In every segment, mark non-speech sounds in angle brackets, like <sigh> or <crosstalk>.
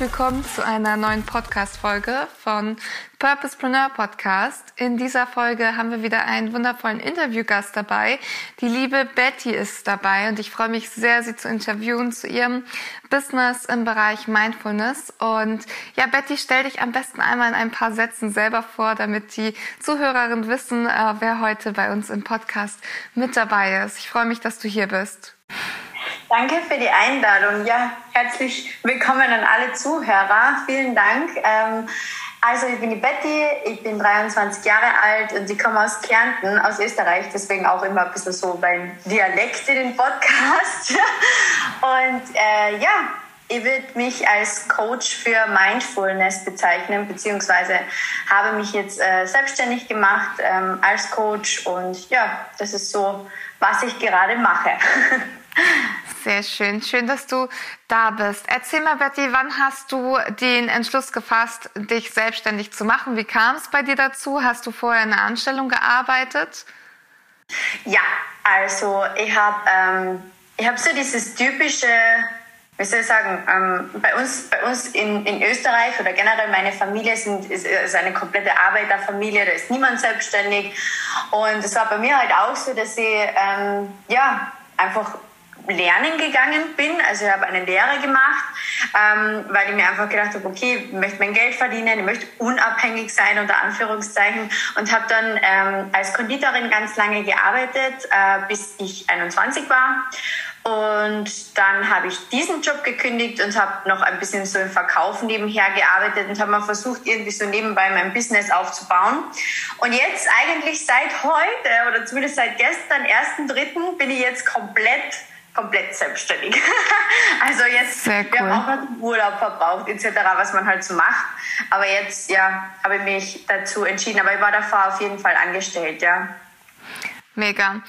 Willkommen zu einer neuen Podcast-Folge von Purposepreneur Podcast. In dieser Folge haben wir wieder einen wundervollen Interviewgast dabei. Die liebe Betty ist dabei und ich freue mich sehr, sie zu interviewen zu ihrem Business im Bereich Mindfulness. Und ja, Betty, stell dich am besten einmal in ein paar Sätzen selber vor, damit die Zuhörerinnen wissen, äh, wer heute bei uns im Podcast mit dabei ist. Ich freue mich, dass du hier bist. Danke für die Einladung. Ja, herzlich willkommen an alle Zuhörer. Vielen Dank. Ähm, also ich bin die Betty, ich bin 23 Jahre alt und ich komme aus Kärnten, aus Österreich, deswegen auch immer ein bisschen so mein Dialekt in den Podcast. <laughs> Und äh, ja, ich würde mich als Coach für Mindfulness bezeichnen, beziehungsweise habe mich jetzt äh, selbstständig gemacht ähm, als Coach und ja, das ist so, was ich gerade mache. <laughs> Sehr schön. Schön, dass du da bist. Erzähl mal, Betty, wann hast du den Entschluss gefasst, dich selbstständig zu machen? Wie kam es bei dir dazu? Hast du vorher in einer Anstellung gearbeitet? Ja, also ich habe ähm, hab so dieses typische, wie soll ich sagen, ähm, bei uns, bei uns in, in Österreich oder generell meine Familie sind, ist, ist eine komplette Arbeiterfamilie, da ist niemand selbstständig. Und es war bei mir halt auch so, dass ich ähm, ja, einfach lernen gegangen bin. Also ich habe eine Lehre gemacht, ähm, weil ich mir einfach gedacht habe, okay, ich möchte mein Geld verdienen, ich möchte unabhängig sein, unter Anführungszeichen. Und habe dann ähm, als Konditorin ganz lange gearbeitet, äh, bis ich 21 war. Und dann habe ich diesen Job gekündigt und habe noch ein bisschen so im Verkauf nebenher gearbeitet und habe mal versucht, irgendwie so nebenbei mein Business aufzubauen. Und jetzt eigentlich seit heute oder zumindest seit gestern, 1.3., bin ich jetzt komplett komplett selbstständig. <laughs> also jetzt, Sehr cool. wir haben auch noch Urlaub verbraucht etc., was man halt so macht. Aber jetzt, ja, habe ich mich dazu entschieden. Aber ich war davor auf jeden Fall angestellt, ja. Mega.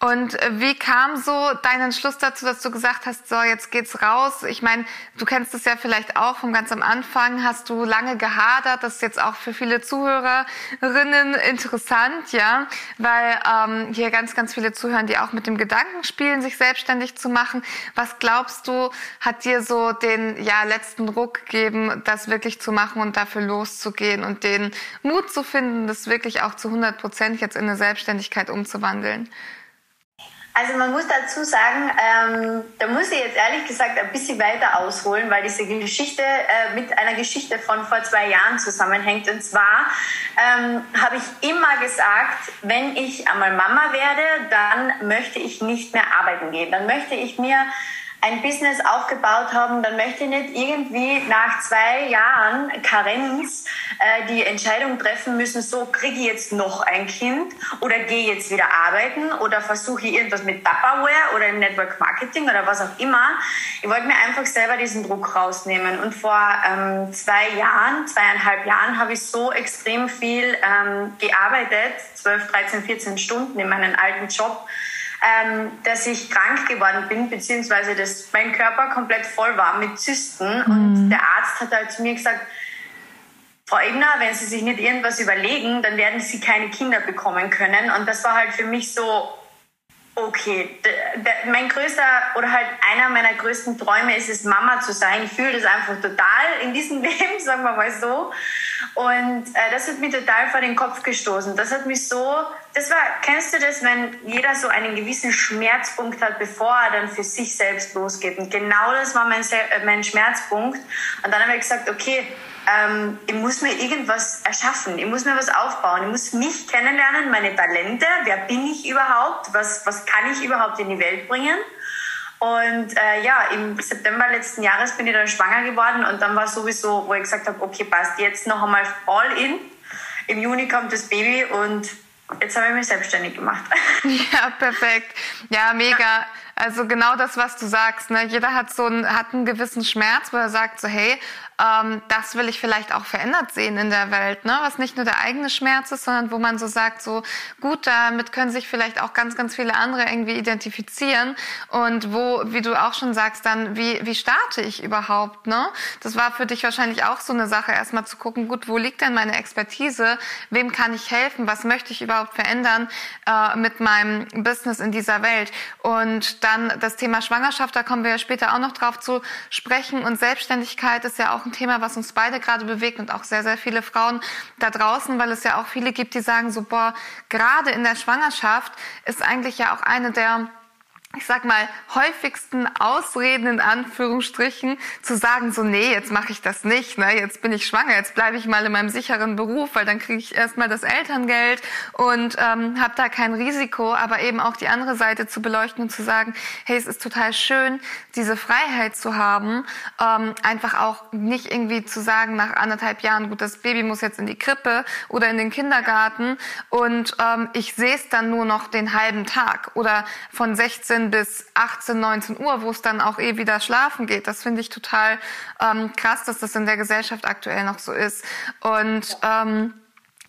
Und äh, wie kam so dein Entschluss dazu, dass du gesagt hast, so jetzt geht's raus? Ich meine, du kennst es ja vielleicht auch vom ganz am Anfang, hast du lange gehadert, das ist jetzt auch für viele Zuhörerinnen interessant, ja, weil ähm, hier ganz, ganz viele zuhören, die auch mit dem Gedanken spielen, sich selbstständig zu machen. Was glaubst du, hat dir so den ja letzten Ruck gegeben, das wirklich zu machen und dafür loszugehen und den Mut zu finden, das wirklich auch zu 100 Prozent jetzt in eine Selbstständigkeit umzuwandeln? Also man muss dazu sagen, ähm, da muss ich jetzt ehrlich gesagt ein bisschen weiter ausholen, weil diese Geschichte äh, mit einer Geschichte von vor zwei Jahren zusammenhängt. Und zwar ähm, habe ich immer gesagt, wenn ich einmal Mama werde, dann möchte ich nicht mehr arbeiten gehen. Dann möchte ich mir ein Business aufgebaut haben, dann möchte ich nicht irgendwie nach zwei Jahren Karenz äh, die Entscheidung treffen müssen, so kriege ich jetzt noch ein Kind oder gehe jetzt wieder arbeiten oder versuche ich irgendwas mit Tupperware oder im Network Marketing oder was auch immer. Ich wollte mir einfach selber diesen Druck rausnehmen und vor ähm, zwei Jahren, zweieinhalb Jahren habe ich so extrem viel ähm, gearbeitet, 12, 13, 14 Stunden in meinem alten Job, ähm, dass ich krank geworden bin, beziehungsweise dass mein Körper komplett voll war mit Zysten. Mhm. Und der Arzt hat halt zu mir gesagt, Frau Ebner, wenn Sie sich nicht irgendwas überlegen, dann werden Sie keine Kinder bekommen können. Und das war halt für mich so, okay, mein größter oder halt einer meiner größten Träume ist es, Mama zu sein. Ich fühle das einfach total in diesem <laughs> Leben, sagen wir mal so. Und äh, das hat mich total vor den Kopf gestoßen. Das hat mich so das war, kennst du das, wenn jeder so einen gewissen Schmerzpunkt hat, bevor er dann für sich selbst losgeht? Und genau das war mein, äh, mein Schmerzpunkt. Und dann habe ich gesagt, okay, ähm, ich muss mir irgendwas erschaffen, ich muss mir was aufbauen, ich muss mich kennenlernen, meine Talente, wer bin ich überhaupt, was, was kann ich überhaupt in die Welt bringen. Und äh, ja, im September letzten Jahres bin ich dann schwanger geworden und dann war sowieso, wo ich gesagt habe, okay, passt jetzt noch einmal all in. Im Juni kommt das Baby und jetzt habe ich mich selbstständig gemacht. <laughs> Ja, perfekt. Ja, mega. Also genau das, was du sagst. Ne? Jeder hat so einen, hat einen gewissen Schmerz, wo er sagt so, hey, ähm, das will ich vielleicht auch verändert sehen in der Welt, ne? was nicht nur der eigene Schmerz ist, sondern wo man so sagt, so gut, damit können sich vielleicht auch ganz, ganz viele andere irgendwie identifizieren und wo, wie du auch schon sagst, dann, wie, wie starte ich überhaupt? Ne? Das war für dich wahrscheinlich auch so eine Sache, erstmal zu gucken, gut, wo liegt denn meine Expertise? Wem kann ich helfen? Was möchte ich überhaupt verändern äh, mit meinem Business in dieser Welt? Und dann das Thema Schwangerschaft, da kommen wir ja später auch noch drauf zu sprechen und Selbstständigkeit ist ja auch ein Thema, was uns beide gerade bewegt und auch sehr, sehr viele Frauen da draußen, weil es ja auch viele gibt, die sagen so, boah, gerade in der Schwangerschaft ist eigentlich ja auch eine der ich sag mal, häufigsten Ausreden in Anführungsstrichen zu sagen, so, nee, jetzt mache ich das nicht, ne? jetzt bin ich schwanger, jetzt bleibe ich mal in meinem sicheren Beruf, weil dann kriege ich erstmal das Elterngeld und ähm, habe da kein Risiko, aber eben auch die andere Seite zu beleuchten und zu sagen, hey, es ist total schön, diese Freiheit zu haben, ähm, einfach auch nicht irgendwie zu sagen, nach anderthalb Jahren, gut, das Baby muss jetzt in die Krippe oder in den Kindergarten und ähm, ich sehe es dann nur noch den halben Tag oder von 16 17 bis 18, 19 Uhr, wo es dann auch eh wieder schlafen geht. Das finde ich total ähm, krass, dass das in der Gesellschaft aktuell noch so ist. Und ähm,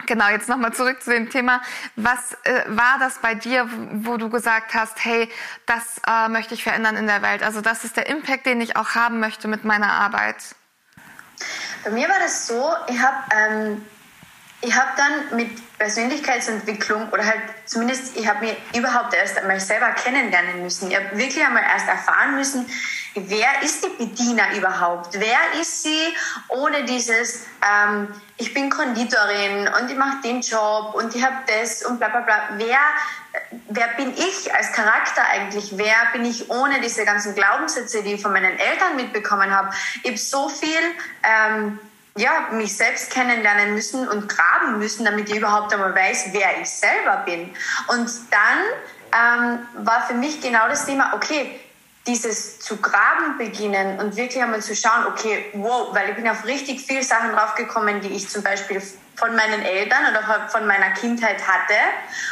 Genau, jetzt nochmal zurück zu dem Thema. Was äh, war das bei dir, wo du gesagt hast, hey, das äh, möchte ich verändern in der Welt? Also das ist der Impact, den ich auch haben möchte mit meiner Arbeit. Bei mir war das so, ich habe ähm, ich habe dann mit Persönlichkeitsentwicklung oder halt zumindest, ich habe mir überhaupt erst einmal selber kennenlernen müssen. Ich habe wirklich einmal erst erfahren müssen, wer ist die Bediener überhaupt? Wer ist sie ohne dieses, ähm, ich bin Konditorin und ich mache den Job und ich habe das und bla bla bla. Wer, wer bin ich als Charakter eigentlich? Wer bin ich ohne diese ganzen Glaubenssätze, die ich von meinen Eltern mitbekommen habe? Ich habe so viel... Ähm, ja, mich selbst kennenlernen müssen und graben müssen, damit ich überhaupt einmal weiß, wer ich selber bin. Und dann ähm, war für mich genau das Thema, okay, dieses zu graben beginnen und wirklich einmal zu schauen, okay, wow, weil ich bin auf richtig viele Sachen draufgekommen, die ich zum Beispiel von meinen Eltern oder von meiner Kindheit hatte.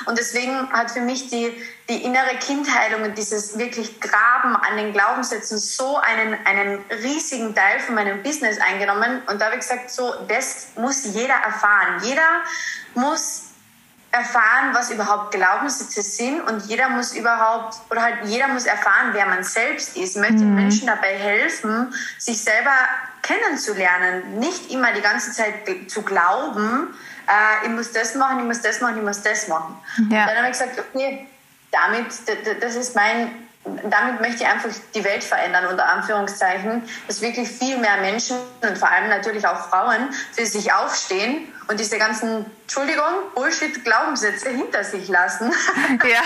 Und deswegen hat für mich die, die innere Kindheilung und dieses wirklich Graben an den Glaubenssätzen so einen, einen riesigen Teil von meinem Business eingenommen. Und da habe ich gesagt, so, das muss jeder erfahren. Jeder muss erfahren, was überhaupt Glaubenssätze sind und jeder muss überhaupt oder halt jeder muss erfahren, wer man selbst ist. Möchte mhm. Menschen dabei helfen, sich selber kennenzulernen, nicht immer die ganze Zeit zu glauben, äh, ich muss das machen, ich muss das machen, ich muss das machen. Ja. Dann habe ich gesagt, okay, damit, das ist mein, damit möchte ich einfach die Welt verändern, unter Anführungszeichen, dass wirklich viel mehr Menschen und vor allem natürlich auch Frauen für sich aufstehen und diese ganzen, Entschuldigung, Bullshit-Glaubenssätze hinter sich lassen. Ja,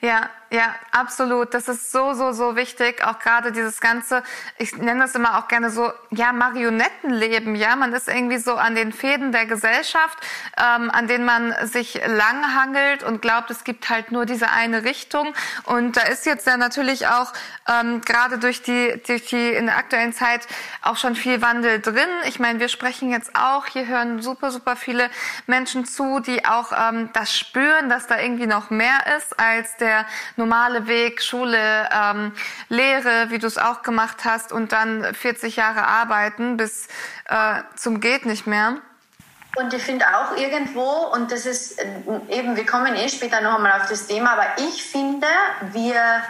ja, ja, absolut. Das ist so, so, so wichtig. Auch gerade dieses ganze, ich nenne das immer auch gerne so, ja, Marionettenleben. Ja, man ist irgendwie so an den Fäden der Gesellschaft, ähm, an denen man sich langhangelt und glaubt, es gibt halt nur diese eine Richtung. Und da ist jetzt ja natürlich auch ähm, gerade durch die, durch die in der aktuellen Zeit auch schon viel Wandel drin. Ich meine, wir sprechen jetzt auch, hier hören super, super viele Menschen zu, die auch ähm, das spüren, dass da irgendwie noch mehr ist als der normale Weg, Schule, ähm, Lehre, wie du es auch gemacht hast, und dann 40 Jahre arbeiten bis äh, zum geht nicht mehr. Und ich finde auch irgendwo, und das ist äh, eben, wir kommen eh später noch einmal auf das Thema, aber ich finde, wir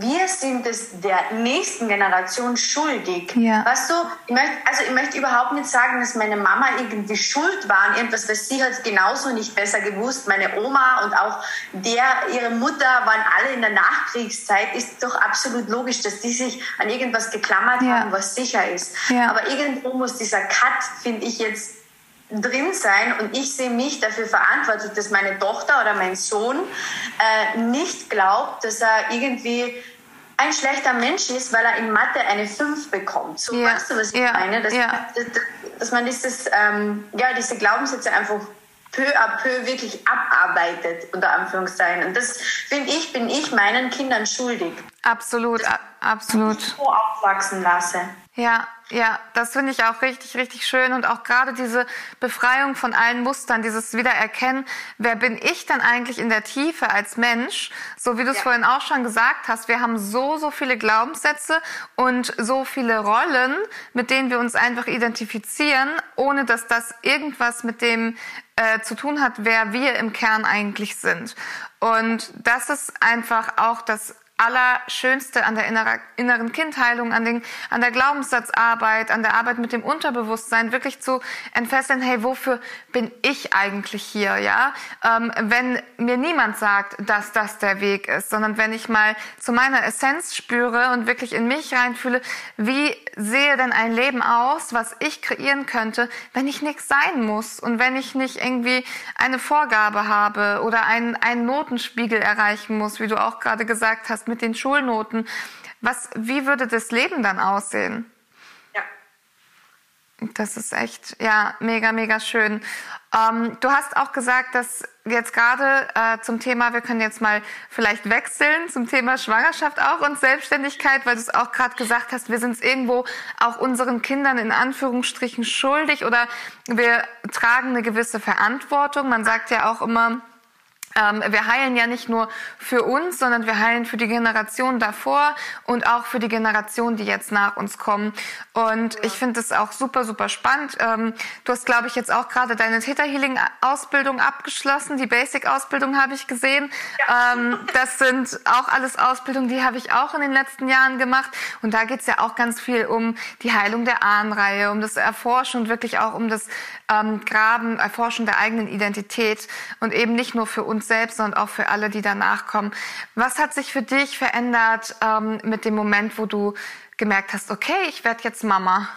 wir sind es der nächsten Generation schuldig. Ja. Weißt du, ich möchte, also ich möchte überhaupt nicht sagen, dass meine Mama irgendwie schuld war an irgendwas, weil sie hat genauso nicht besser gewusst. Meine Oma und auch der, ihre Mutter waren alle in der Nachkriegszeit. Ist doch absolut logisch, dass die sich an irgendwas geklammert ja. haben, was sicher ist. Ja. Aber irgendwo muss dieser Cut, finde ich jetzt, drin sein und ich sehe mich dafür verantwortlich, dass meine Tochter oder mein Sohn äh, nicht glaubt, dass er irgendwie ein schlechter Mensch ist, weil er in Mathe eine 5 bekommt. So ja. weißt du, was ich ja. meine? Dass, ja. dass, dass man dieses, ähm, ja, diese Glaubenssätze einfach peu à peu wirklich abarbeitet, unter Anführungszeichen. Und das, finde ich, bin ich meinen Kindern schuldig. Absolut, absolut. So aufwachsen lasse. Ja, ja, das finde ich auch richtig, richtig schön und auch gerade diese Befreiung von allen Mustern, dieses Wiedererkennen, wer bin ich dann eigentlich in der Tiefe als Mensch? So wie du es ja. vorhin auch schon gesagt hast, wir haben so, so viele Glaubenssätze und so viele Rollen, mit denen wir uns einfach identifizieren, ohne dass das irgendwas mit dem äh, zu tun hat, wer wir im Kern eigentlich sind. Und das ist einfach auch das Allerschönste an der inneren Kindheilung, an, den, an der Glaubenssatzarbeit, an der Arbeit mit dem Unterbewusstsein, wirklich zu entfesseln, hey, wofür bin ich eigentlich hier, ja? Ähm, wenn mir niemand sagt, dass das der Weg ist, sondern wenn ich mal zu meiner Essenz spüre und wirklich in mich reinfühle, wie sehe denn ein Leben aus, was ich kreieren könnte, wenn ich nichts sein muss und wenn ich nicht irgendwie eine Vorgabe habe oder einen, einen Notenspiegel erreichen muss, wie du auch gerade gesagt hast, mit den Schulnoten. Was, wie würde das Leben dann aussehen? Das ist echt, ja, mega, mega schön. Ähm, du hast auch gesagt, dass jetzt gerade äh, zum Thema, wir können jetzt mal vielleicht wechseln zum Thema Schwangerschaft auch und Selbstständigkeit, weil du es auch gerade gesagt hast, wir sind es irgendwo auch unseren Kindern in Anführungsstrichen schuldig oder wir tragen eine gewisse Verantwortung. Man sagt ja auch immer, ähm, wir heilen ja nicht nur für uns, sondern wir heilen für die Generation davor und auch für die Generation, die jetzt nach uns kommen. Und ja. ich finde es auch super, super spannend. Ähm, du hast, glaube ich, jetzt auch gerade deine Theta Healing Ausbildung abgeschlossen. Die Basic Ausbildung habe ich gesehen. Ja. Ähm, das sind auch alles Ausbildungen, die habe ich auch in den letzten Jahren gemacht. Und da geht es ja auch ganz viel um die Heilung der Ahnenreihe, um das Erforschen und wirklich auch um das Graben, Erforschen der eigenen Identität und eben nicht nur für uns uns selbst, sondern auch für alle, die danach kommen. Was hat sich für dich verändert ähm, mit dem Moment, wo du gemerkt hast, okay, ich werde jetzt Mama?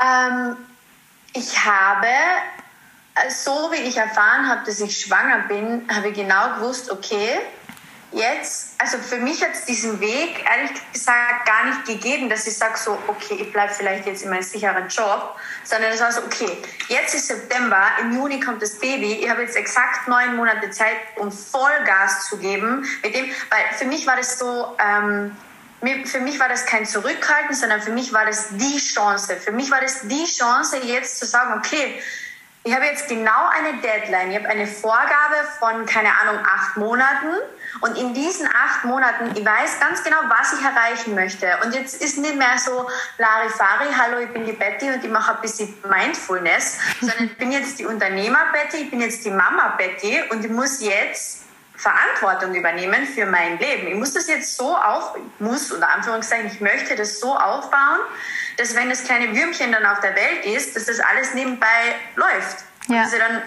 Ähm, ich habe, so wie ich erfahren habe, dass ich schwanger bin, habe ich genau gewusst, okay, jetzt, also für mich hat es diesen Weg ehrlich gesagt gar nicht gegeben, dass ich sage so, okay, ich bleibe vielleicht jetzt in meinem sicheren Job, sondern es war so, okay, jetzt ist September, im Juni kommt das Baby, ich habe jetzt exakt neun Monate Zeit, um Vollgas zu geben mit dem, weil für mich war das so, ähm, für mich war das kein Zurückhalten, sondern für mich war das die Chance. Für mich war das die Chance, jetzt zu sagen, okay, ich habe jetzt genau eine Deadline. Ich habe eine Vorgabe von, keine Ahnung, acht Monaten. Und in diesen acht Monaten, ich weiß ganz genau, was ich erreichen möchte. Und jetzt ist nicht mehr so Larifari, hallo, ich bin die Betty und ich mache ein bisschen Mindfulness, sondern ich bin jetzt die Unternehmer Betty, ich bin jetzt die Mama Betty und ich muss jetzt Verantwortung übernehmen für mein Leben. Ich muss das jetzt so auf, muss, unter Anführungszeichen, ich möchte das so aufbauen, dass wenn das kleine Würmchen dann auf der Welt ist, dass das alles nebenbei läuft. Ja. Dass er dann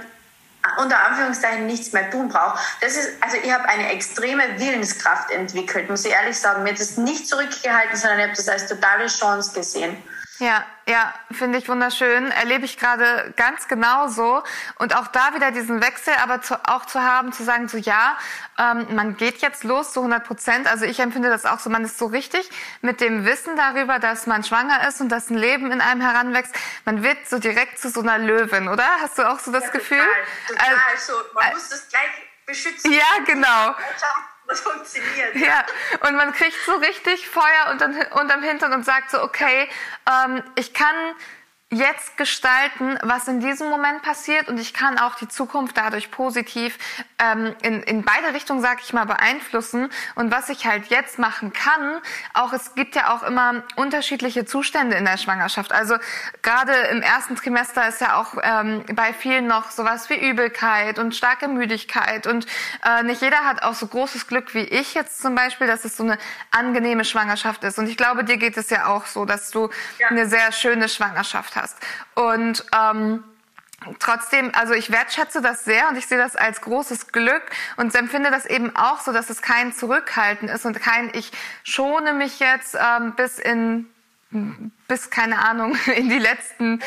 unter Anführungszeichen nichts mehr tun braucht. Das ist, also ich habe eine extreme Willenskraft entwickelt, muss ich ehrlich sagen. Mir hat das nicht zurückgehalten, sondern ich habe das als totale Chance gesehen. Ja, ja, finde ich wunderschön. Erlebe ich gerade ganz genauso. Und auch da wieder diesen Wechsel, aber zu, auch zu haben, zu sagen, so ja, ähm, man geht jetzt los zu 100 Prozent. Also ich empfinde das auch so, man ist so richtig mit dem Wissen darüber, dass man schwanger ist und dass ein Leben in einem heranwächst. Man wird so direkt zu so einer Löwin, oder? Hast du auch so das ja, Gefühl? Total, total. Also, man äh, muss das gleich beschützen. Ja, genau das funktioniert. Ja, und man kriegt so richtig Feuer unterm Hintern und sagt so, okay, ähm, ich kann jetzt gestalten, was in diesem Moment passiert und ich kann auch die Zukunft dadurch positiv ähm, in, in beide Richtungen, sag ich mal, beeinflussen. Und was ich halt jetzt machen kann, auch es gibt ja auch immer unterschiedliche Zustände in der Schwangerschaft. Also gerade im ersten Trimester ist ja auch ähm, bei vielen noch sowas wie Übelkeit und starke Müdigkeit und äh, nicht jeder hat auch so großes Glück wie ich jetzt zum Beispiel, dass es so eine angenehme Schwangerschaft ist. Und ich glaube, dir geht es ja auch so, dass du ja. eine sehr schöne Schwangerschaft hast. Und ähm, trotzdem, also ich wertschätze das sehr und ich sehe das als großes Glück und empfinde das eben auch so, dass es kein Zurückhalten ist und kein ich schone mich jetzt ähm, bis in bis keine Ahnung <laughs> in die letzten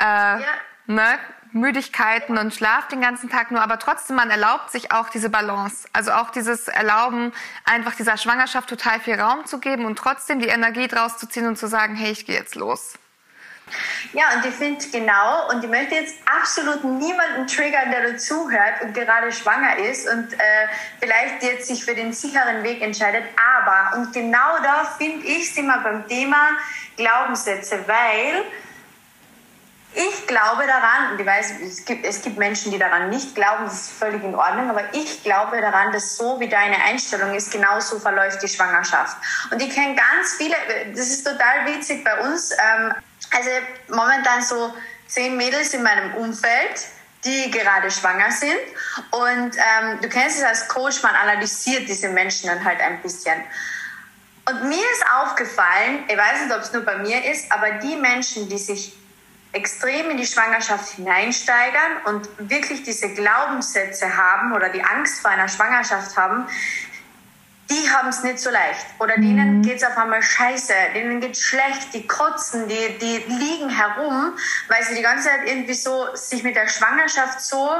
äh, ja. ne, Müdigkeiten und Schlaf den ganzen Tag nur, aber trotzdem, man erlaubt sich auch diese Balance. Also auch dieses Erlauben, einfach dieser Schwangerschaft total viel Raum zu geben und trotzdem die Energie draus zu ziehen und zu sagen, hey, ich gehe jetzt los. Ja, und ich finde genau, und ich möchte jetzt absolut niemanden triggern, der dazuhört und gerade schwanger ist und äh, vielleicht jetzt sich für den sicheren Weg entscheidet. Aber, und genau da finde ich, sind wir beim Thema Glaubenssätze, weil ich glaube daran, und ich weiß, es gibt, es gibt Menschen, die daran nicht glauben, das ist völlig in Ordnung, aber ich glaube daran, dass so wie deine Einstellung ist, genauso verläuft die Schwangerschaft. Und ich kenne ganz viele, das ist total witzig bei uns, ähm, also momentan so zehn Mädels in meinem Umfeld, die gerade schwanger sind. Und ähm, du kennst es als Coach, man analysiert diese Menschen dann halt ein bisschen. Und mir ist aufgefallen, ich weiß nicht, ob es nur bei mir ist, aber die Menschen, die sich extrem in die Schwangerschaft hineinsteigern und wirklich diese Glaubenssätze haben oder die Angst vor einer Schwangerschaft haben, die haben es nicht so leicht. Oder denen mhm. geht es auf einmal scheiße, denen geht es schlecht, die kotzen, die, die liegen herum, weil sie die ganze Zeit irgendwie so sich mit der Schwangerschaft so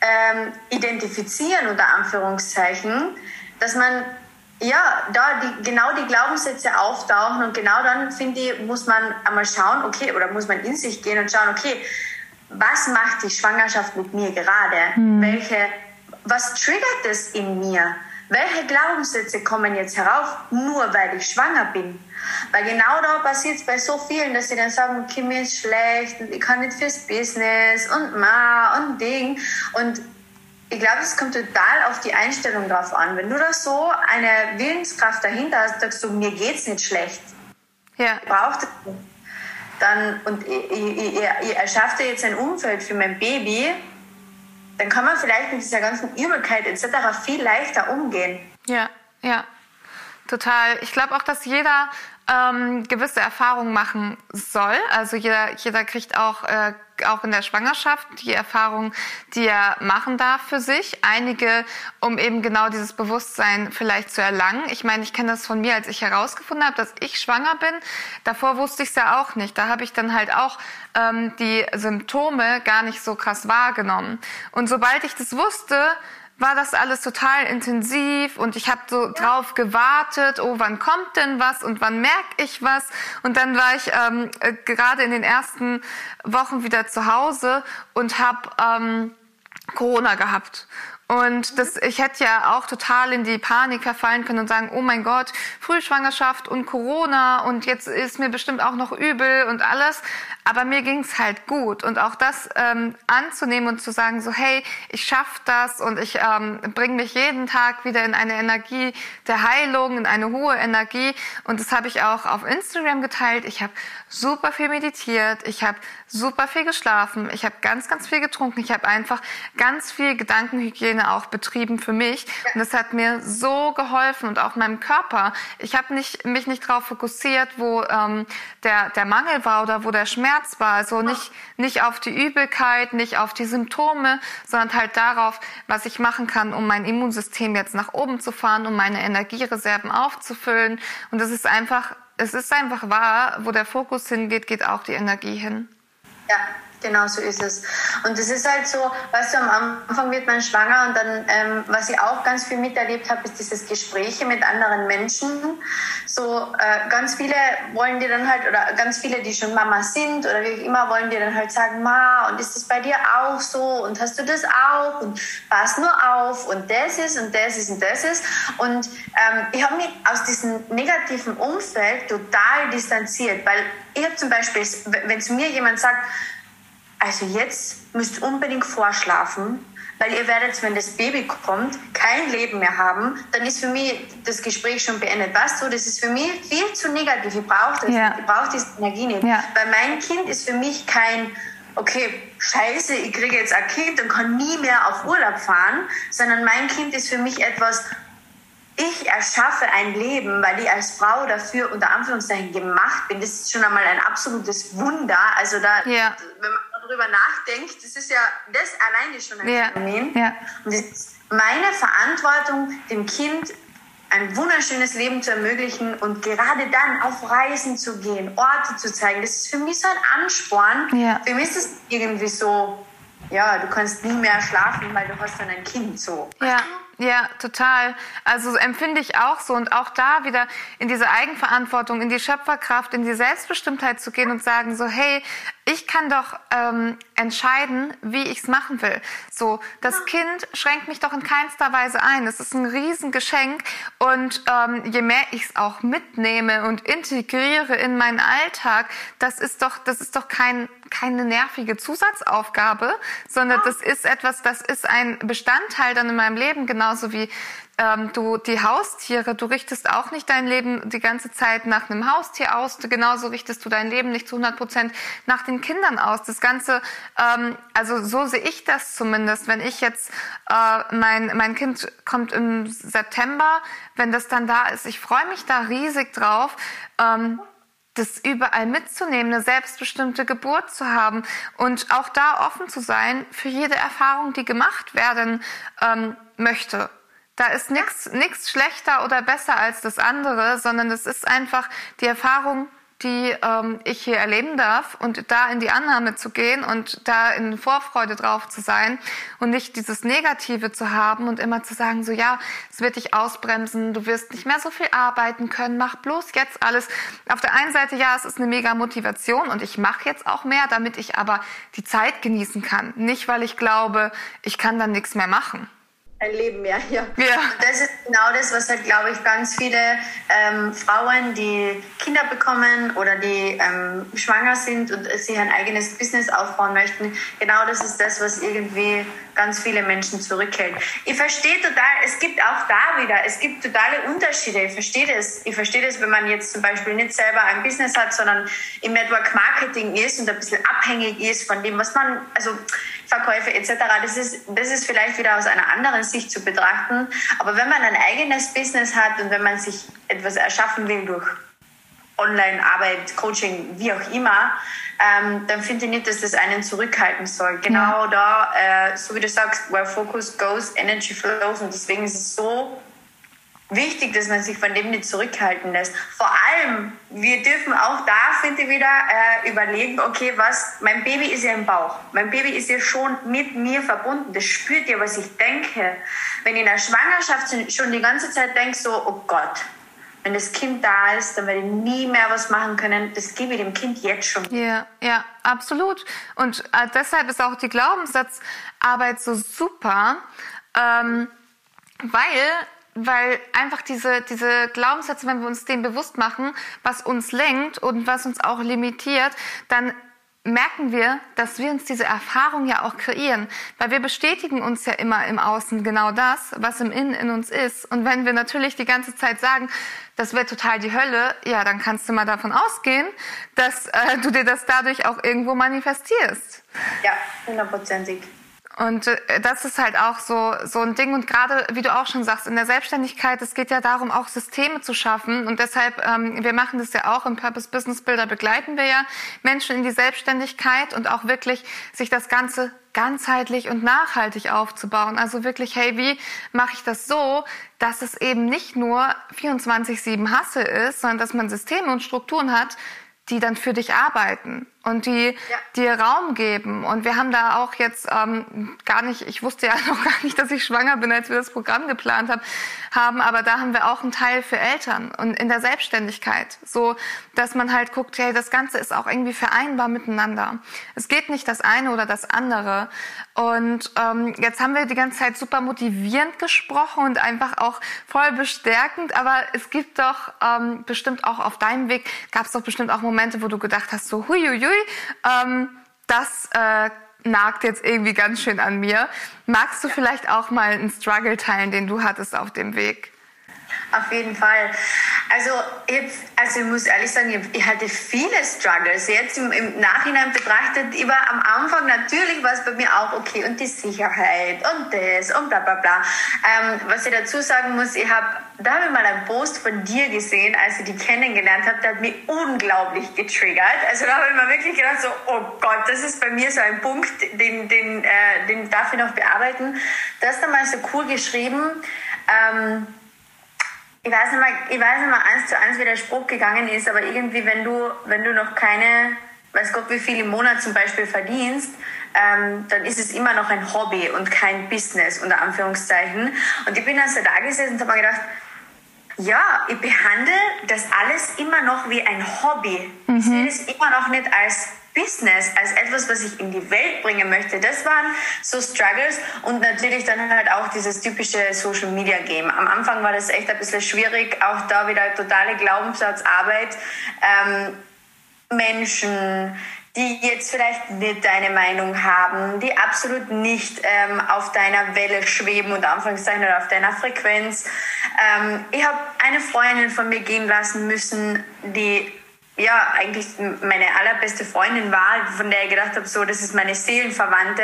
ähm, identifizieren, unter Anführungszeichen, dass man ja, da die, genau die Glaubenssätze auftauchen und genau dann, finde ich, muss man einmal schauen, okay, oder muss man in sich gehen und schauen, okay, was macht die Schwangerschaft mit mir gerade? Mhm. Welche, was triggert es in mir? Welche Glaubenssätze kommen jetzt herauf, nur weil ich schwanger bin? Weil genau da passiert es bei so vielen, dass sie dann sagen, okay, mir ist schlecht und ich kann nicht fürs Business und ma und Ding. Und ich glaube, es kommt total auf die Einstellung drauf an. Wenn du da so eine Willenskraft dahinter hast, sagst du, mir geht's nicht schlecht. Ja. Braucht es dann und ich, ich, ich, ich erschaffe jetzt ein Umfeld für mein Baby, dann kann man vielleicht mit dieser ganzen Übelkeit etc. viel leichter umgehen. Ja, ja, total. Ich glaube auch, dass jeder ähm, gewisse Erfahrungen machen soll. Also jeder, jeder kriegt auch, äh, auch in der Schwangerschaft die Erfahrung, die er machen darf für sich. Einige, um eben genau dieses Bewusstsein vielleicht zu erlangen. Ich meine, ich kenne das von mir, als ich herausgefunden habe, dass ich schwanger bin. Davor wusste ich es ja auch nicht. Da habe ich dann halt auch ähm, die Symptome gar nicht so krass wahrgenommen. Und sobald ich das wusste, war das alles total intensiv und ich habe so drauf gewartet, oh, wann kommt denn was und wann merke ich was? Und dann war ich ähm, äh, gerade in den ersten Wochen wieder zu Hause und habe ähm, Corona gehabt. Und das, ich hätte ja auch total in die Panik verfallen können und sagen, oh mein Gott, Frühschwangerschaft und Corona und jetzt ist mir bestimmt auch noch übel und alles. Aber mir ging's halt gut. Und auch das ähm, anzunehmen und zu sagen, so hey, ich schaff das und ich ähm, bringe mich jeden Tag wieder in eine Energie der Heilung, in eine hohe Energie. Und das habe ich auch auf Instagram geteilt. Ich habe super viel meditiert, ich habe super viel geschlafen, ich habe ganz, ganz viel getrunken, ich habe einfach ganz viel Gedankenhygiene auch betrieben für mich. Und das hat mir so geholfen und auch meinem Körper. Ich habe nicht, mich nicht darauf fokussiert, wo ähm, der, der Mangel war oder wo der Schmerz war. Also nicht, nicht auf die Übelkeit, nicht auf die Symptome, sondern halt darauf, was ich machen kann, um mein Immunsystem jetzt nach oben zu fahren, um meine Energiereserven aufzufüllen. Und es ist einfach, es ist einfach wahr, wo der Fokus hingeht, geht auch die Energie hin. Ja, Genau so ist es. Und es ist halt so, weißt du, am Anfang wird man schwanger und dann, ähm, was ich auch ganz viel miterlebt habe, ist dieses Gespräche mit anderen Menschen. So äh, ganz viele wollen dir dann halt, oder ganz viele, die schon Mama sind oder wie auch immer, wollen dir dann halt sagen, Ma, und ist das bei dir auch so und hast du das auch und pass nur auf und das ist und das ist und das ist. Und ähm, ich habe mich aus diesem negativen Umfeld total distanziert, weil ich habe zum Beispiel, wenn zu mir jemand sagt, also jetzt müsst ihr unbedingt vorschlafen, weil ihr werdet, wenn das Baby kommt, kein Leben mehr haben, dann ist für mich das Gespräch schon beendet. Weißt du, das ist für mich viel zu negativ. Ich brauche das, ja. ich brauche diese Energie nicht. Ja. Weil mein Kind ist für mich kein, okay, scheiße, ich kriege jetzt ein Kind und kann nie mehr auf Urlaub fahren, sondern mein Kind ist für mich etwas, ich erschaffe ein Leben, weil ich als Frau dafür unter Anführungszeichen gemacht bin. Das ist schon einmal ein absolutes Wunder. Also da, ja. wenn man darüber nachdenkt, das ist ja das alleine schon ein ja. Phänomen. Ja. Und das ist meine Verantwortung, dem Kind ein wunderschönes Leben zu ermöglichen und gerade dann auf Reisen zu gehen, Orte zu zeigen. Das ist für mich so ein Ansporn. Ja. Für mich ist es irgendwie so, ja, du kannst nie mehr schlafen, weil du hast dann ein Kind so. Ja. Ja, total. Also empfinde ich auch so. Und auch da wieder in diese Eigenverantwortung, in die Schöpferkraft, in die Selbstbestimmtheit zu gehen und sagen so, hey, ich kann doch ähm, entscheiden, wie ich es machen will. So, das Kind schränkt mich doch in keinster Weise ein. Es ist ein Riesengeschenk und ähm, je mehr ich es auch mitnehme und integriere in meinen Alltag, das ist doch, das ist doch kein keine nervige Zusatzaufgabe, sondern das ist etwas, das ist ein Bestandteil dann in meinem Leben, genauso wie ähm, du die Haustiere, du richtest auch nicht dein Leben die ganze Zeit nach einem Haustier aus, du, genauso richtest du dein Leben nicht zu 100 Prozent nach den Kindern aus. Das Ganze, ähm, also so sehe ich das zumindest, wenn ich jetzt, äh, mein, mein Kind kommt im September, wenn das dann da ist, ich freue mich da riesig drauf. Ähm, das überall mitzunehmen, eine selbstbestimmte Geburt zu haben und auch da offen zu sein für jede Erfahrung, die gemacht werden ähm, möchte. Da ist nichts nichts schlechter oder besser als das andere, sondern es ist einfach die Erfahrung, die ähm, ich hier erleben darf und da in die Annahme zu gehen und da in Vorfreude drauf zu sein und nicht dieses Negative zu haben und immer zu sagen, so ja, es wird dich ausbremsen, du wirst nicht mehr so viel arbeiten können, mach bloß jetzt alles. Auf der einen Seite, ja, es ist eine mega Motivation und ich mache jetzt auch mehr, damit ich aber die Zeit genießen kann. Nicht, weil ich glaube, ich kann dann nichts mehr machen ein Leben mehr, ja. ja. Das ist genau das, was halt, glaube ich, ganz viele ähm, Frauen, die Kinder bekommen oder die ähm, schwanger sind und sich ein eigenes Business aufbauen möchten, genau das ist das, was irgendwie ganz viele Menschen zurückhält. Ich verstehe total, es gibt auch da wieder, es gibt totale Unterschiede. Ich verstehe das. Ich verstehe das, wenn man jetzt zum Beispiel nicht selber ein Business hat, sondern im Network Marketing ist und ein bisschen abhängig ist von dem, was man, also Verkäufe etc. Das ist, das ist vielleicht wieder aus einer anderen Sicht zu betrachten. Aber wenn man ein eigenes Business hat und wenn man sich etwas erschaffen will durch Online-Arbeit, Coaching, wie auch immer, ähm, dann finde ich nicht, dass das einen zurückhalten soll. Genau ja. da, äh, so wie du sagst, where focus goes, energy flows. Und deswegen ist es so wichtig, dass man sich von dem nicht zurückhalten lässt. Vor allem, wir dürfen auch da, finde ich, wieder äh, überlegen, okay, was, mein Baby ist ja im Bauch. Mein Baby ist ja schon mit mir verbunden. Das spürt ja, was ich denke. Wenn ich in der Schwangerschaft schon die ganze Zeit denke, so, oh Gott, wenn das Kind da ist, dann werde ich nie mehr was machen können. Das gebe ich dem Kind jetzt schon. Ja, ja, absolut. Und äh, deshalb ist auch die Glaubenssatzarbeit so super, ähm, weil weil einfach diese, diese Glaubenssätze, wenn wir uns dem bewusst machen, was uns lenkt und was uns auch limitiert, dann merken wir, dass wir uns diese Erfahrung ja auch kreieren, weil wir bestätigen uns ja immer im Außen genau das, was im Innen in uns ist. Und wenn wir natürlich die ganze Zeit sagen, das wäre total die Hölle, ja, dann kannst du mal davon ausgehen, dass äh, du dir das dadurch auch irgendwo manifestierst. Ja, hundertprozentig. Und äh, das ist halt auch so, so ein Ding. Und gerade, wie du auch schon sagst, in der Selbstständigkeit, es geht ja darum, auch Systeme zu schaffen. Und deshalb, ähm, wir machen das ja auch im Purpose Business Builder, begleiten wir ja Menschen in die Selbstständigkeit und auch wirklich sich das Ganze ganzheitlich und nachhaltig aufzubauen. Also wirklich, hey, wie mache ich das so, dass es eben nicht nur 24-7 Hasse ist, sondern dass man Systeme und Strukturen hat, die dann für dich arbeiten und die ja. dir Raum geben. Und wir haben da auch jetzt ähm, gar nicht, ich wusste ja <laughs> noch gar nicht, dass ich schwanger bin, als wir das Programm geplant haben, haben, aber da haben wir auch einen Teil für Eltern und in der Selbstständigkeit, so dass man halt guckt, hey, das Ganze ist auch irgendwie vereinbar miteinander. Es geht nicht das eine oder das andere. Und ähm, jetzt haben wir die ganze Zeit super motivierend gesprochen und einfach auch voll bestärkend, aber es gibt doch ähm, bestimmt auch auf deinem Weg, gab es doch bestimmt auch Momente, wo du gedacht hast, so huiuiui, ähm, das äh, nagt jetzt irgendwie ganz schön an mir. Magst du vielleicht auch mal einen Struggle teilen, den du hattest auf dem Weg? Auf jeden Fall. Also, jetzt, also ich muss ehrlich sagen, ich hatte viele Struggles. Jetzt im, im Nachhinein betrachtet, ich war am Anfang natürlich war es bei mir auch okay und die Sicherheit und das und bla bla bla. Ähm, was ich dazu sagen muss, ich habe da habe ich mal einen Post von dir gesehen, als ich die kennengelernt habe, der hat mich unglaublich getriggert. Also da habe ich mir wirklich gedacht, so, oh Gott, das ist bei mir so ein Punkt, den, den, äh, den darf ich noch bearbeiten. Du hast da mal so cool geschrieben, ähm, ich weiß nicht mehr, ich weiß nicht mehr eins zu eins, wie der Spruch gegangen ist, aber irgendwie, wenn du, wenn du noch keine, weiß Gott, wie viel im Monat zum Beispiel verdienst, ähm, dann ist es immer noch ein Hobby und kein Business, unter Anführungszeichen. Und ich bin dann so da gesessen und habe mir gedacht, ja, ich behandle das alles immer noch wie ein Hobby. Mhm. Ich sehe es immer noch nicht als Business, als etwas, was ich in die Welt bringen möchte. Das waren so Struggles und natürlich dann halt auch dieses typische Social Media Game. Am Anfang war das echt ein bisschen schwierig, auch da wieder totale Glaubenssatzarbeit. Ähm, Menschen, die jetzt vielleicht nicht deine Meinung haben, die absolut nicht ähm, auf deiner Welle schweben und Anführungszeichen oder auf deiner Frequenz. Ähm, ich habe eine Freundin von mir gehen lassen müssen, die ja, eigentlich meine allerbeste Freundin war, von der ich gedacht habe, so, das ist meine Seelenverwandte.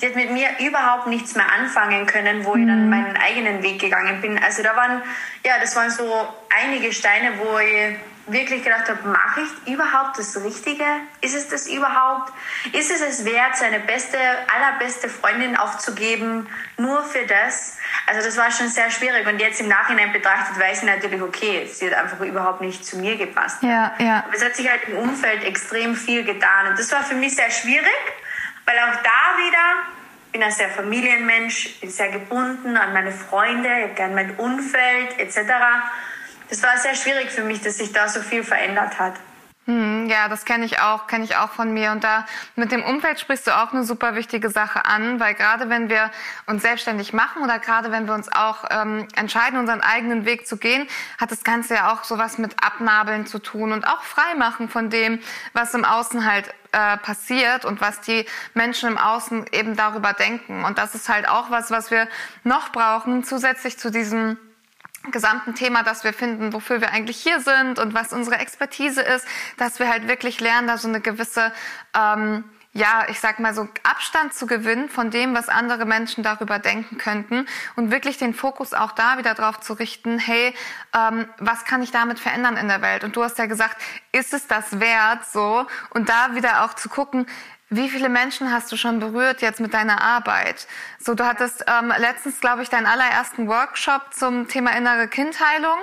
Die hat mit mir überhaupt nichts mehr anfangen können, wo ich dann mhm. meinen eigenen Weg gegangen bin. Also da waren, ja, das waren so einige Steine, wo ich wirklich gedacht habe, mache ich überhaupt das Richtige? Ist es das überhaupt? Ist es es wert, seine beste, allerbeste Freundin aufzugeben, nur für das? Also das war schon sehr schwierig und jetzt im Nachhinein betrachtet weiß ich natürlich, okay, sie hat einfach überhaupt nicht zu mir gepasst. Ja, ja. Aber es hat sich halt im Umfeld extrem viel getan und das war für mich sehr schwierig, weil auch da wieder ich bin ein sehr Familienmensch, bin sehr gebunden an meine Freunde, ich habe gerne mein Umfeld etc es war sehr schwierig für mich, dass sich da so viel verändert hat. Hm, ja, das kenne ich auch, kenne ich auch von mir. Und da mit dem Umfeld sprichst du auch eine super wichtige Sache an, weil gerade wenn wir uns selbstständig machen oder gerade wenn wir uns auch ähm, entscheiden, unseren eigenen Weg zu gehen, hat das Ganze ja auch sowas mit Abnabeln zu tun und auch Freimachen von dem, was im Außen halt äh, passiert und was die Menschen im Außen eben darüber denken. Und das ist halt auch was, was wir noch brauchen, zusätzlich zu diesem gesamten Thema, dass wir finden, wofür wir eigentlich hier sind und was unsere Expertise ist, dass wir halt wirklich lernen, da so eine gewisse, ähm, ja, ich sag mal so Abstand zu gewinnen von dem, was andere Menschen darüber denken könnten und wirklich den Fokus auch da wieder drauf zu richten, hey, ähm, was kann ich damit verändern in der Welt? Und du hast ja gesagt, ist es das wert so? Und da wieder auch zu gucken, wie viele Menschen hast du schon berührt jetzt mit deiner Arbeit? So, du hattest ähm, letztens, glaube ich, deinen allerersten Workshop zum Thema innere Kindheilung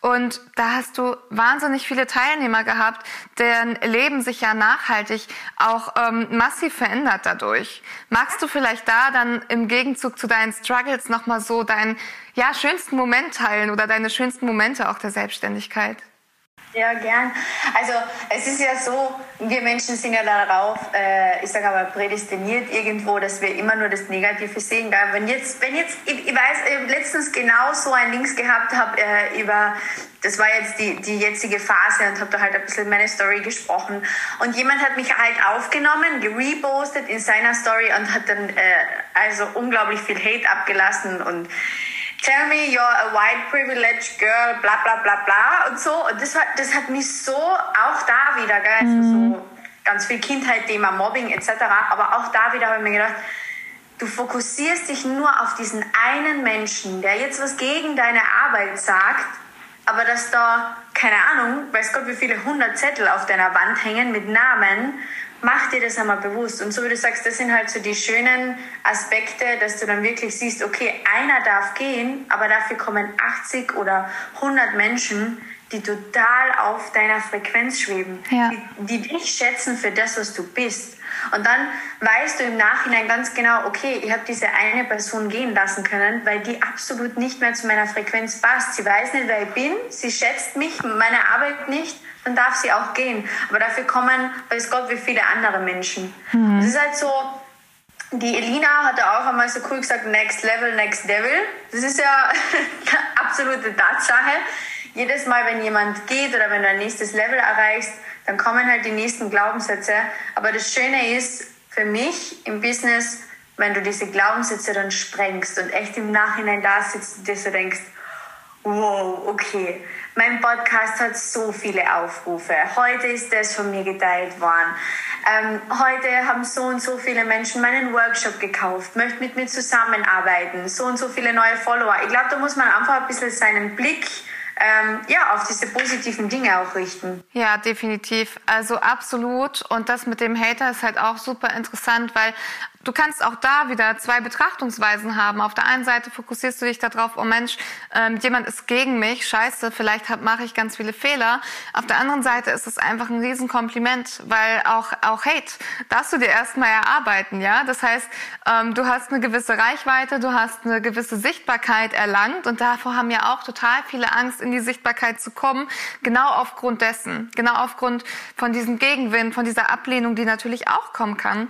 und da hast du wahnsinnig viele Teilnehmer gehabt, deren Leben sich ja nachhaltig auch ähm, massiv verändert dadurch. Magst du vielleicht da dann im Gegenzug zu deinen Struggles nochmal so deinen ja, schönsten Moment teilen oder deine schönsten Momente auch der Selbstständigkeit? Ja, gern. Also es ist ja so, wir Menschen sind ja darauf, äh, ich sage aber prädestiniert irgendwo, dass wir immer nur das Negative sehen. Gell? Wenn jetzt, wenn jetzt, ich, ich weiß, ich letztens genau so ein Links gehabt habe äh, über, das war jetzt die, die jetzige Phase und habe da halt ein bisschen meine Story gesprochen. Und jemand hat mich halt aufgenommen, gerepostet in seiner Story und hat dann äh, also unglaublich viel Hate abgelassen und tell me you're a white privileged girl, bla bla bla bla und so. Und das hat, das hat mich so, auch da wieder, gell, also mhm. so ganz viel Kindheit, Thema Mobbing etc., aber auch da wieder habe ich mir gedacht, du fokussierst dich nur auf diesen einen Menschen, der jetzt was gegen deine Arbeit sagt, aber dass da, keine Ahnung, weiß Gott, wie viele hundert Zettel auf deiner Wand hängen mit Namen mach dir das einmal bewusst. Und so wie du sagst, das sind halt so die schönen Aspekte, dass du dann wirklich siehst, okay, einer darf gehen, aber dafür kommen 80 oder 100 Menschen, die total auf deiner Frequenz schweben, ja. die, die dich schätzen für das, was du bist. Und dann weißt du im Nachhinein ganz genau, okay, ich habe diese eine Person gehen lassen können, weil die absolut nicht mehr zu meiner Frequenz passt. Sie weiß nicht, wer ich bin, sie schätzt mich, meine Arbeit nicht dann darf sie auch gehen. Aber dafür kommen, weiß Gott, wie viele andere Menschen. Mhm. Das ist halt so, die Elina hatte auch einmal so cool gesagt, next level, next devil. Das ist ja <laughs> eine absolute Tatsache. Jedes Mal, wenn jemand geht oder wenn du ein nächstes Level erreichst, dann kommen halt die nächsten Glaubenssätze. Aber das Schöne ist für mich im Business, wenn du diese Glaubenssätze dann sprengst und echt im Nachhinein da sitzt und dir so denkst, wow, okay, mein Podcast hat so viele Aufrufe. Heute ist das von mir geteilt worden. Ähm, heute haben so und so viele Menschen meinen Workshop gekauft, möchten mit mir zusammenarbeiten, so und so viele neue Follower. Ich glaube, da muss man einfach ein bisschen seinen Blick ähm, ja, auf diese positiven Dinge auch richten. Ja, definitiv. Also absolut. Und das mit dem Hater ist halt auch super interessant, weil du kannst auch da wieder zwei Betrachtungsweisen haben. Auf der einen Seite fokussierst du dich darauf, oh Mensch, ähm, jemand ist gegen mich, scheiße, vielleicht mache ich ganz viele Fehler. Auf der anderen Seite ist es einfach ein Riesenkompliment, weil auch, auch Hate darfst du dir erstmal erarbeiten, ja. Das heißt, ähm, du hast eine gewisse Reichweite, du hast eine gewisse Sichtbarkeit erlangt und davor haben ja auch total viele Angst, in die Sichtbarkeit zu kommen, genau aufgrund dessen, genau aufgrund von diesem Gegenwind, von dieser Ablehnung, die natürlich auch kommen kann.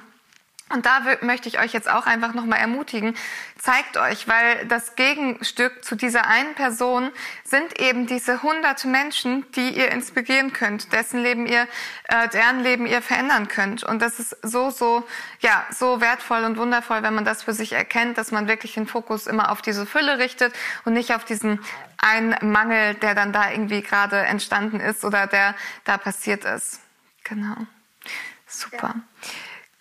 Und da möchte ich euch jetzt auch einfach nochmal ermutigen, zeigt euch, weil das Gegenstück zu dieser einen Person sind eben diese hunderte Menschen, die ihr inspirieren könnt, dessen Leben ihr, äh, deren Leben ihr verändern könnt. Und das ist so, so, ja, so wertvoll und wundervoll, wenn man das für sich erkennt, dass man wirklich den Fokus immer auf diese Fülle richtet und nicht auf diesen einen Mangel, der dann da irgendwie gerade entstanden ist oder der da passiert ist. Genau. Super. Ja.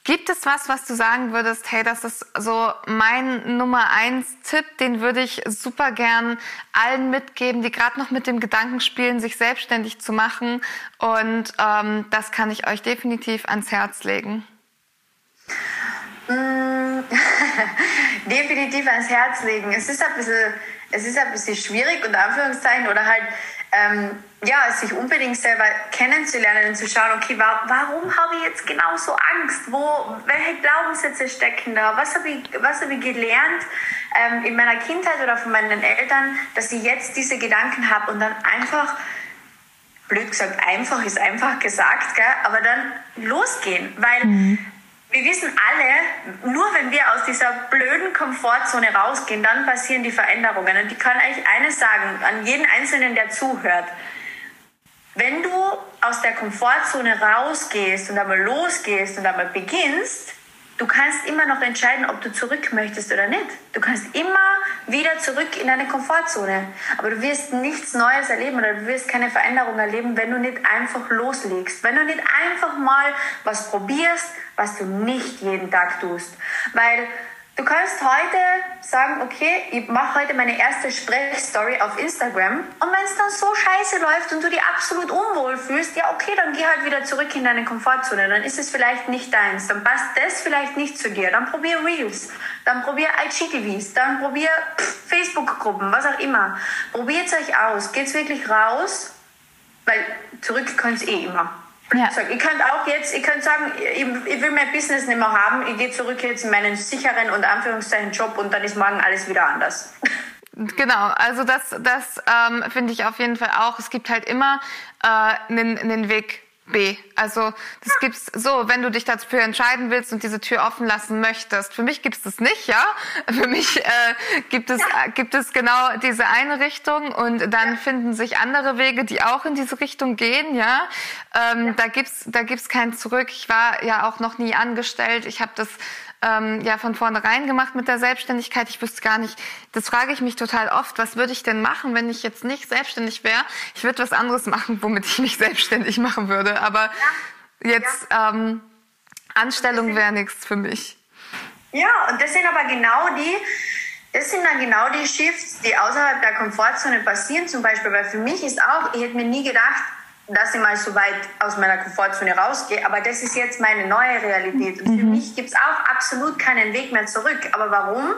Gibt es was, was du sagen würdest, hey, das ist so mein Nummer eins Tipp, den würde ich super gern allen mitgeben, die gerade noch mit dem Gedanken spielen, sich selbstständig zu machen. Und ähm, das kann ich euch definitiv ans Herz legen. Mm, <laughs> definitiv ans Herz legen. Es ist ein bisschen, es ist ein bisschen schwierig, unter Anführungszeichen, oder halt ähm, ja, sich unbedingt selber kennenzulernen und zu schauen, okay, wa warum habe ich jetzt genau so Angst? Wo, welche Glaubenssätze stecken da? Was habe ich, was hab ich gelernt ähm, in meiner Kindheit oder von meinen Eltern, dass ich jetzt diese Gedanken habe und dann einfach, blöd gesagt, einfach ist einfach gesagt, gell? aber dann losgehen, weil mhm wir wissen alle, nur wenn wir aus dieser blöden Komfortzone rausgehen, dann passieren die Veränderungen. Und ich kann euch eines sagen, an jeden Einzelnen, der zuhört. Wenn du aus der Komfortzone rausgehst und einmal losgehst und einmal beginnst, du kannst immer noch entscheiden, ob du zurück möchtest oder nicht. Du kannst immer wieder zurück in deine Komfortzone. Aber du wirst nichts Neues erleben oder du wirst keine Veränderung erleben, wenn du nicht einfach loslegst. Wenn du nicht einfach mal was probierst, was du nicht jeden Tag tust. Weil Du kannst heute sagen, okay, ich mache heute meine erste Sprechstory auf Instagram. Und wenn es dann so scheiße läuft und du dich absolut unwohl fühlst, ja okay, dann geh halt wieder zurück in deine Komfortzone, dann ist es vielleicht nicht deins, dann passt das vielleicht nicht zu dir, dann probier Reels, dann probier IGTVs, dann probier Facebook-Gruppen, was auch immer. Probiert euch aus, geht's wirklich raus, weil zurück könnt ihr eh immer. Ja. Ich könnte auch jetzt, ich könnte sagen, ich, ich, will mein Business nicht mehr haben, ich gehe zurück jetzt in meinen sicheren und Anführungszeichen Job und dann ist morgen alles wieder anders. <laughs> Genau, also das, das ähm, finde ich auf jeden Fall auch. Es gibt halt immer einen äh, Weg B. Also das gibt's so, wenn du dich dafür entscheiden willst und diese Tür offen lassen möchtest. Für mich gibt's das nicht, ja. <laughs> Für mich äh, gibt es äh, gibt es genau diese eine Richtung und dann finden sich andere Wege, die auch in diese Richtung gehen, ja. Ähm, ja. Da gibt's da gibt's kein Zurück. Ich war ja auch noch nie angestellt. Ich habe das ähm, ja von vornherein gemacht mit der Selbstständigkeit. Ich wüsste gar nicht, das frage ich mich total oft, was würde ich denn machen, wenn ich jetzt nicht selbstständig wäre? Ich würde was anderes machen, womit ich mich <laughs> selbstständig machen würde. Aber ja. jetzt ja. Ähm, Anstellung wäre nichts für mich. Ja, und das sind aber genau die, das sind dann genau die Shifts, die außerhalb der Komfortzone passieren zum Beispiel. Weil für mich ist auch, ich hätte mir nie gedacht, dass ich mal so weit aus meiner Komfortzone rausgehe. Aber das ist jetzt meine neue Realität. Und für mhm. mich gibt es auch absolut keinen Weg mehr zurück. Aber warum?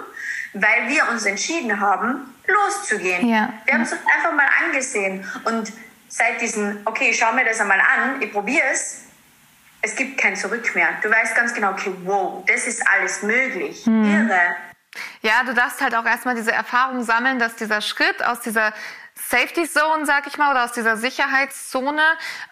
Weil wir uns entschieden haben, loszugehen. Ja. Wir haben es uns einfach mal angesehen. Und seit diesem, okay, ich schaue mir das einmal an, ich probiere es, es gibt kein Zurück mehr. Du weißt ganz genau, okay, wow, das ist alles möglich. Mhm. Irre. Ja, du darfst halt auch erstmal diese Erfahrung sammeln, dass dieser Schritt aus dieser Safety Zone, sag ich mal, oder aus dieser Sicherheitszone,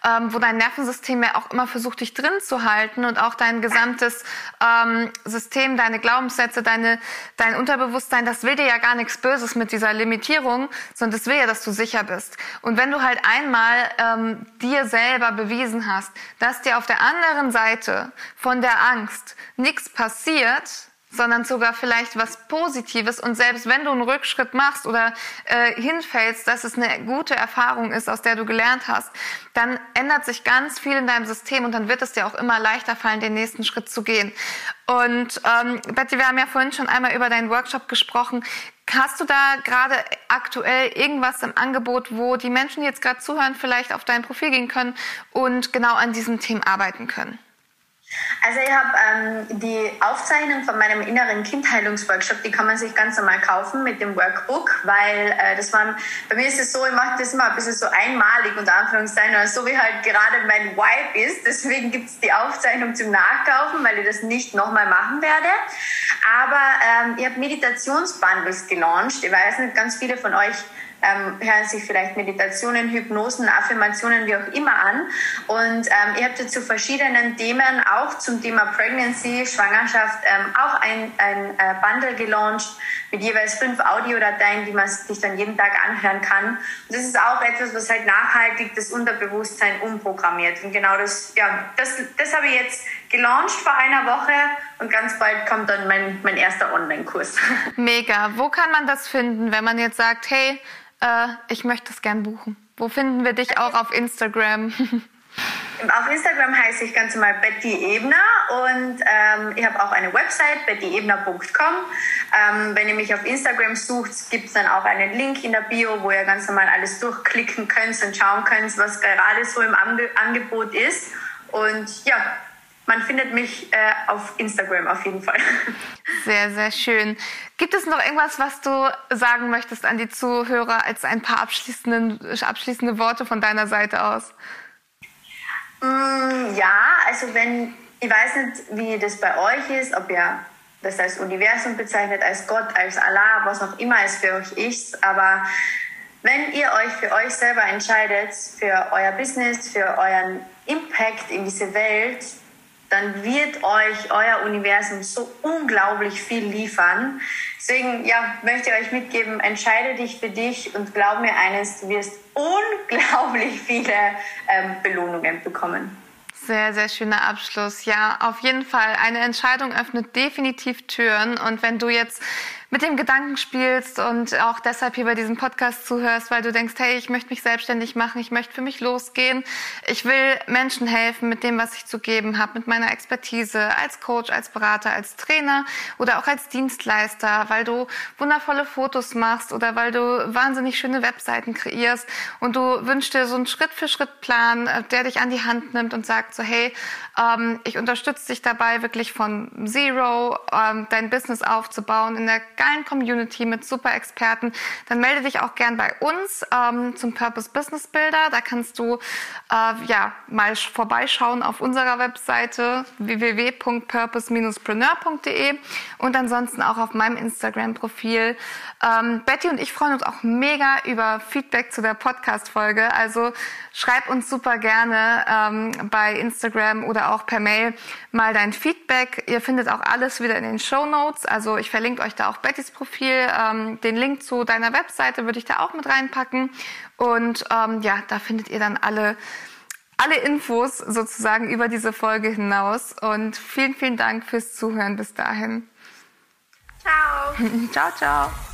ähm, wo dein Nervensystem ja auch immer versucht, dich drin zu halten und auch dein gesamtes ähm, System, deine Glaubenssätze, deine, dein Unterbewusstsein, das will dir ja gar nichts Böses mit dieser Limitierung, sondern das will ja, dass du sicher bist. Und wenn du halt einmal ähm, dir selber bewiesen hast, dass dir auf der anderen Seite von der Angst nichts passiert, sondern sogar vielleicht was Positives. Und selbst wenn du einen Rückschritt machst oder äh, hinfällst, dass es eine gute Erfahrung ist, aus der du gelernt hast, dann ändert sich ganz viel in deinem System und dann wird es dir auch immer leichter fallen, den nächsten Schritt zu gehen. Und ähm, Betty, wir haben ja vorhin schon einmal über deinen Workshop gesprochen. Hast du da gerade aktuell irgendwas im Angebot, wo die Menschen, die jetzt gerade zuhören, vielleicht auf dein Profil gehen können und genau an diesem Thema arbeiten können? Also ich habe ähm, die Aufzeichnung von meinem inneren Kindheilungsworkshop, die kann man sich ganz normal kaufen mit dem Workbook, weil äh, das war, bei mir ist es so, ich mache das immer ein bisschen so einmalig unter Anführungszeichen, also so wie halt gerade mein Vibe ist. Deswegen gibt es die Aufzeichnung zum Nachkaufen, weil ich das nicht nochmal machen werde. Aber ähm, ich habe Meditationsbundles gelauncht. Ich weiß nicht, ganz viele von euch ähm, hören sich vielleicht Meditationen, Hypnosen, Affirmationen, wie auch immer an. Und ähm, ihr habt ja zu verschiedenen Themen, auch zum Thema Pregnancy, Schwangerschaft, ähm, auch ein, ein äh, Bundle gelauncht mit jeweils fünf Audiodateien, die man sich dann jeden Tag anhören kann. Und das ist auch etwas, was halt nachhaltig das Unterbewusstsein umprogrammiert. Und genau das, ja, das, das habe ich jetzt gelauncht vor einer Woche und ganz bald kommt dann mein, mein erster Online-Kurs. <laughs> Mega. Wo kann man das finden, wenn man jetzt sagt, hey, äh, ich möchte es gern buchen. Wo finden wir dich auch auf Instagram? <laughs> Auf Instagram heiße ich ganz normal Betty Ebner und ähm, ich habe auch eine Website, bettyebner.com. Ähm, wenn ihr mich auf Instagram sucht, gibt es dann auch einen Link in der Bio, wo ihr ganz normal alles durchklicken könnt und schauen könnt, was gerade so im Ange Angebot ist. Und ja, man findet mich äh, auf Instagram auf jeden Fall. <laughs> Sehr, sehr schön. Gibt es noch irgendwas, was du sagen möchtest an die Zuhörer als ein paar abschließende, abschließende Worte von deiner Seite aus? Mm, ja, also wenn, ich weiß nicht, wie das bei euch ist, ob ihr das als Universum bezeichnet, als Gott, als Allah, was auch immer es für euch ist, aber wenn ihr euch für euch selber entscheidet, für euer Business, für euren Impact in diese Welt, dann wird euch euer Universum so unglaublich viel liefern. Deswegen ja, möchte ich euch mitgeben, entscheide dich für dich und glaub mir eines, du wirst unglaublich viele ähm, Belohnungen bekommen. Sehr, sehr schöner Abschluss. Ja, auf jeden Fall. Eine Entscheidung öffnet definitiv Türen. Und wenn du jetzt mit dem Gedanken spielst und auch deshalb hier bei diesem Podcast zuhörst, weil du denkst, hey, ich möchte mich selbstständig machen, ich möchte für mich losgehen, ich will Menschen helfen mit dem, was ich zu geben habe, mit meiner Expertise als Coach, als Berater, als Trainer oder auch als Dienstleister, weil du wundervolle Fotos machst oder weil du wahnsinnig schöne Webseiten kreierst. Und du wünschst dir so einen Schritt-für-Schritt-Plan, äh, der dich an die Hand nimmt und sagt so, hey, ähm, ich unterstütze dich dabei, wirklich von Zero ähm, dein Business aufzubauen in der geilen Community mit super Experten, dann melde dich auch gern bei uns ähm, zum Purpose Business Builder. Da kannst du äh, ja mal vorbeischauen auf unserer Webseite www.purpose-preneur.de und ansonsten auch auf meinem Instagram-Profil. Ähm, Betty und ich freuen uns auch mega über Feedback zu der Podcast-Folge. Also schreib uns super gerne ähm, bei Instagram oder auch per Mail mal dein Feedback. Ihr findet auch alles wieder in den Show Notes. Also ich verlinke euch da auch Betty Bettys Profil. Ähm, den Link zu deiner Webseite würde ich da auch mit reinpacken. Und ähm, ja, da findet ihr dann alle, alle Infos sozusagen über diese Folge hinaus. Und vielen, vielen Dank fürs Zuhören bis dahin. Ciao. <laughs> ciao, ciao.